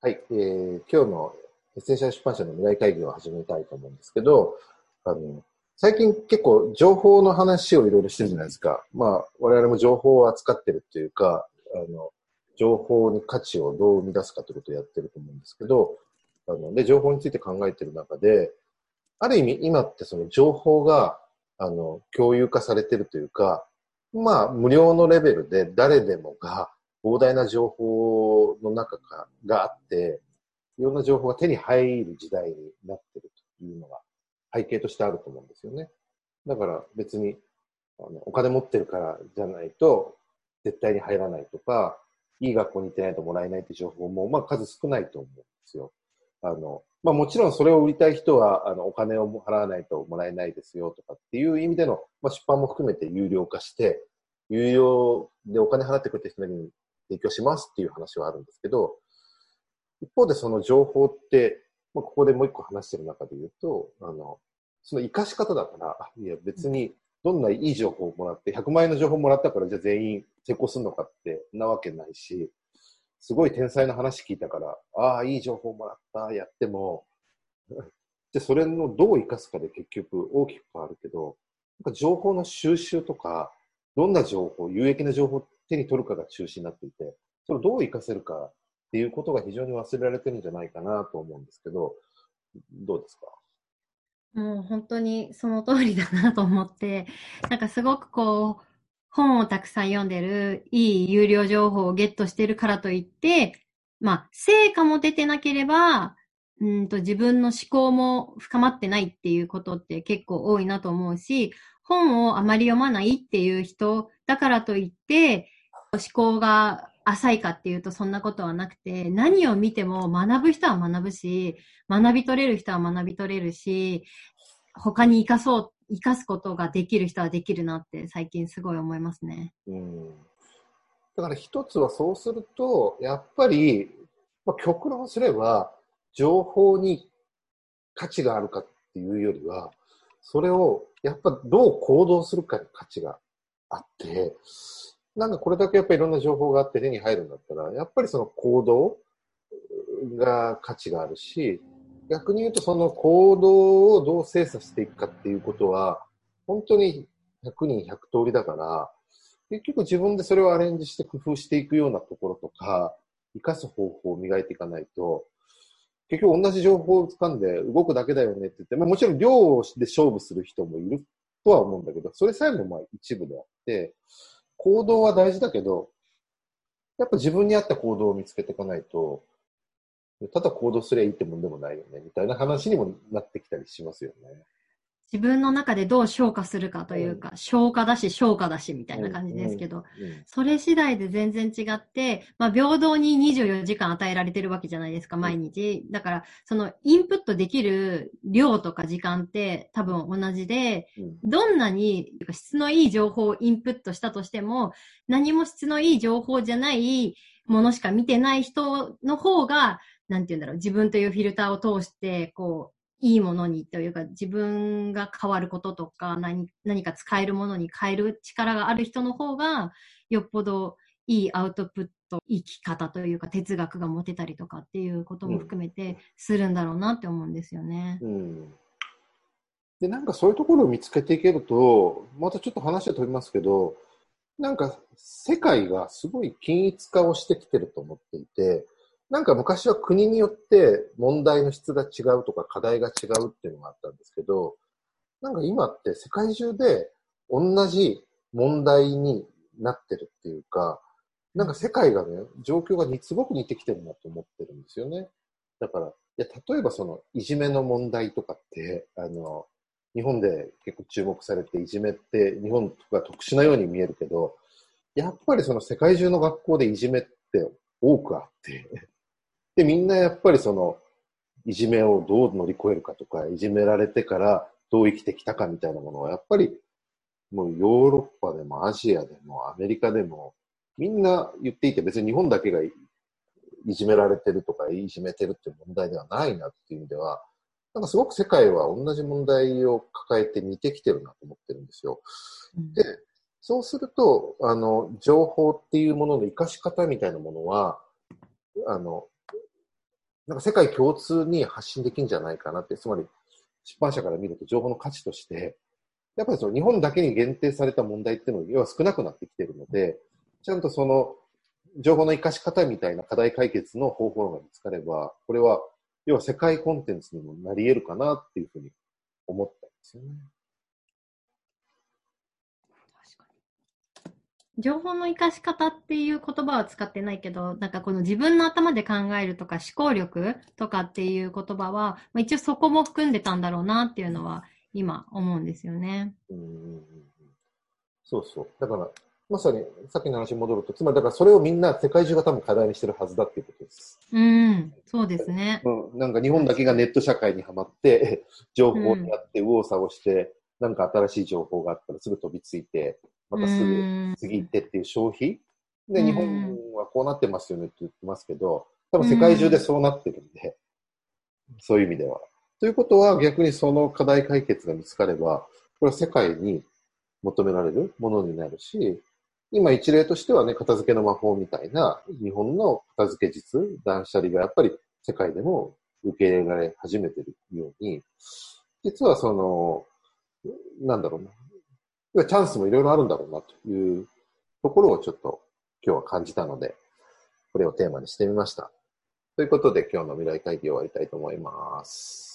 はい、えー、今日のエッセンシャル出版社の未来会議を始めたいと思うんですけど、あの、最近結構情報の話をいろいろしてるじゃないですか。まあ、我々も情報を扱ってるっていうか、あの、情報に価値をどう生み出すかということをやってると思うんですけど、あの、で、情報について考えてる中で、ある意味今ってその情報が、あの、共有化されてるというか、まあ、無料のレベルで誰でもが膨大な情報の中かがあって、いろんな情報が手に入る時代になってるというのが背景としてあると思うんですよね。だから別にあのお金持ってるからじゃないと絶対に入らないとか、いい学校に行ってないともらえないって情報も、まあ数少ないと思うんですよ。あの、まあもちろんそれを売りたい人は、あの、お金を払わないともらえないですよとかっていう意味での、まあ出版も含めて有料化して、有料でお金払ってくれた人に提供しますっていう話はあるんですけど、一方でその情報って、まあ、ここでもう一個話してる中で言うと、あの、その活かし方だから、いや別にどんないい情報をもらって、100万円の情報をもらったからじゃあ全員成功するのかってなわけないし、すごい天才の話聞いたから、ああ、いい情報もらった、やっても、で、それのどう活かすかで結局大きく変わるけど、なんか情報の収集とか、どんな情報、有益な情報っ手に取るかが中心になっていて、それをどう活かせるかっていうことが非常に忘れられてるんじゃないかなと思うんですけど、どうですか？もう本当にその通りだなと思って、なんかすごくこう、本をたくさん読んでる、いい有料情報をゲットしてるからといって、まあ、成果も出てなければ、うんと自分の思考も深まってないっていうことって結構多いなと思うし、本をあまり読まないっていう人だからといって、思考が浅いかっていうとそんなことはなくて、何を見ても学ぶ人は学ぶし、学び取れる人は学び取れるし、他に活かそう、活かすことができる人はできるなって最近すごい思いますね。うん。だから一つはそうすると、やっぱり、まあ、極論すれば、情報に価値があるかっていうよりは、それをやっぱどう行動するかに価値があって、なんかこれだけやっぱりいろんな情報があって手に入るんだったら、やっぱりその行動が価値があるし、逆に言うとその行動をどう精査していくかっていうことは、本当に100人100通りだから、結局自分でそれをアレンジして工夫していくようなところとか、活かす方法を磨いていかないと、結局同じ情報を掴んで動くだけだよねって言って、まあもちろん量で勝負する人もいるとは思うんだけど、それさえもまあ一部であって、行動は大事だけど、やっぱ自分に合った行動を見つけていかないと、ただ行動すりゃいいってもんでもないよね、みたいな話にもなってきたりしますよね。自分の中でどう消化するかというか、うん、消化だし消化だしみたいな感じですけど、うん。うん、それ次第で全然違って、まあ平等に24時間与えられてるわけじゃないですか、毎日。だから、そのインプットできる量とか時間って多分同じで、どんなに質のいい情報をインプットしたとしても、何も質のいい情報じゃないものしか見てない人の方が、なんて言うんだろう、自分というフィルターを通して、こう、いいものにというか、自分が変わることとか、何、何か使えるものに変える力がある人の方が、よっぽどいいアウトプット、生き方というか、哲学が持てたりとかっていうことも含めて、するんだろうなって思うんですよね。うん。で、なんかそういうところを見つけていけると、またちょっと話は飛びますけど、なんか世界がすごい均一化をしてきてると思っていて、なんか昔は国によって問題の質が違うとか課題が違うっていうのがあったんですけど、なんか今って世界中で同じ問題になってるっていうか、なんか世界がね、状況がすごく似てきてるなと思ってるんですよね。だから、いや、例えばその、いじめの問題とかって、あの、日本で結構注目されて、いじめって日本とか特殊なように見えるけど、やっぱりその世界中の学校でいじめって多くあって、で、みんなやっぱりその、いじめをどう乗り越えるかとか、いじめられてからどう生きてきたかみたいなものは、やっぱり、もうヨーロッパでもアジアでもアメリカでも、みんな言っていて、別に日本だけがいじめられてるとか、いじめてるっていう問題ではないなっていう意味では、なんかすごく世界は同じ問題を抱えて似てきてるなと思ってるんですよ。うん、で、そうすると、あの、情報っていうものの活かし方みたいなものは、あの、なんか世界共通に発信できるんじゃないかなって、つまり出版社から見ると情報の価値として、やっぱりその日本だけに限定された問題っていうのが要は少なくなってきてるので、ちゃんとその情報の活かし方みたいな課題解決の方法論が見つかれば、これは要は世界コンテンツにもなり得るかなっていうふうに思ったんですよね。情報の活かし方っていう言葉は使ってないけど、なんかこの自分の頭で考えるとか思考力とかっていう言葉は、まあ、一応そこも含んでたんだろうなっていうのは今思うんですよね。うんそうそう。だから、まさにさっきの話に戻ると、つまりだからそれをみんな世界中が多分課題にしてるはずだっていうことです。うん、そうですね。うん、なんか日本だけがネット社会にはまって、情報にやって右往左往して、なんか新しい情報があったらすぐ飛びついて、またすぐ次行ってっていう消費？で、日本はこうなってますよねって言ってますけど、多分世界中でそうなってるんで、そういう意味では。ということは逆にその課題解決が見つかれば、これは世界に求められるものになるし、今一例としてはね、片付けの魔法みたいな日本の片付け術、断捨離がやっぱり世界でも受け入れられ始めてるように、実はその、なんだろうな、チャンスもいろいろあるんだろうなというところをちょっと今日は感じたので、これをテーマにしてみました。ということで今日の未来会議を終わりたいと思います。